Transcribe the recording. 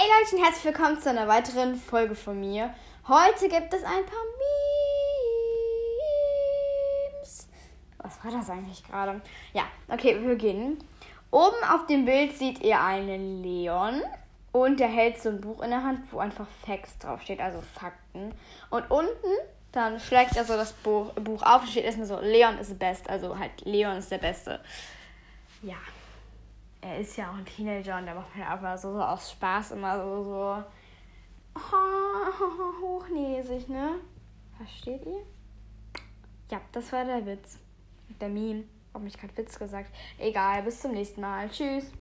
Hey Leute und herzlich willkommen zu einer weiteren Folge von mir. Heute gibt es ein paar Memes. Was war das eigentlich gerade? Ja, okay, wir beginnen. Oben auf dem Bild seht ihr einen Leon und der hält so ein Buch in der Hand, wo einfach Facts draufsteht, also Fakten. Und unten dann schlägt er so das Buch, Buch auf und steht erstmal so, Leon is the best, also halt Leon ist der Beste. Ja er ist ja auch ein Teenager und da macht auch mal so, so aus Spaß immer so, so oh, hochnäsig, ne? Versteht ihr? Ja, das war der Witz. Der Meme. Hab mich gerade Witz gesagt. Egal, bis zum nächsten Mal. Tschüss.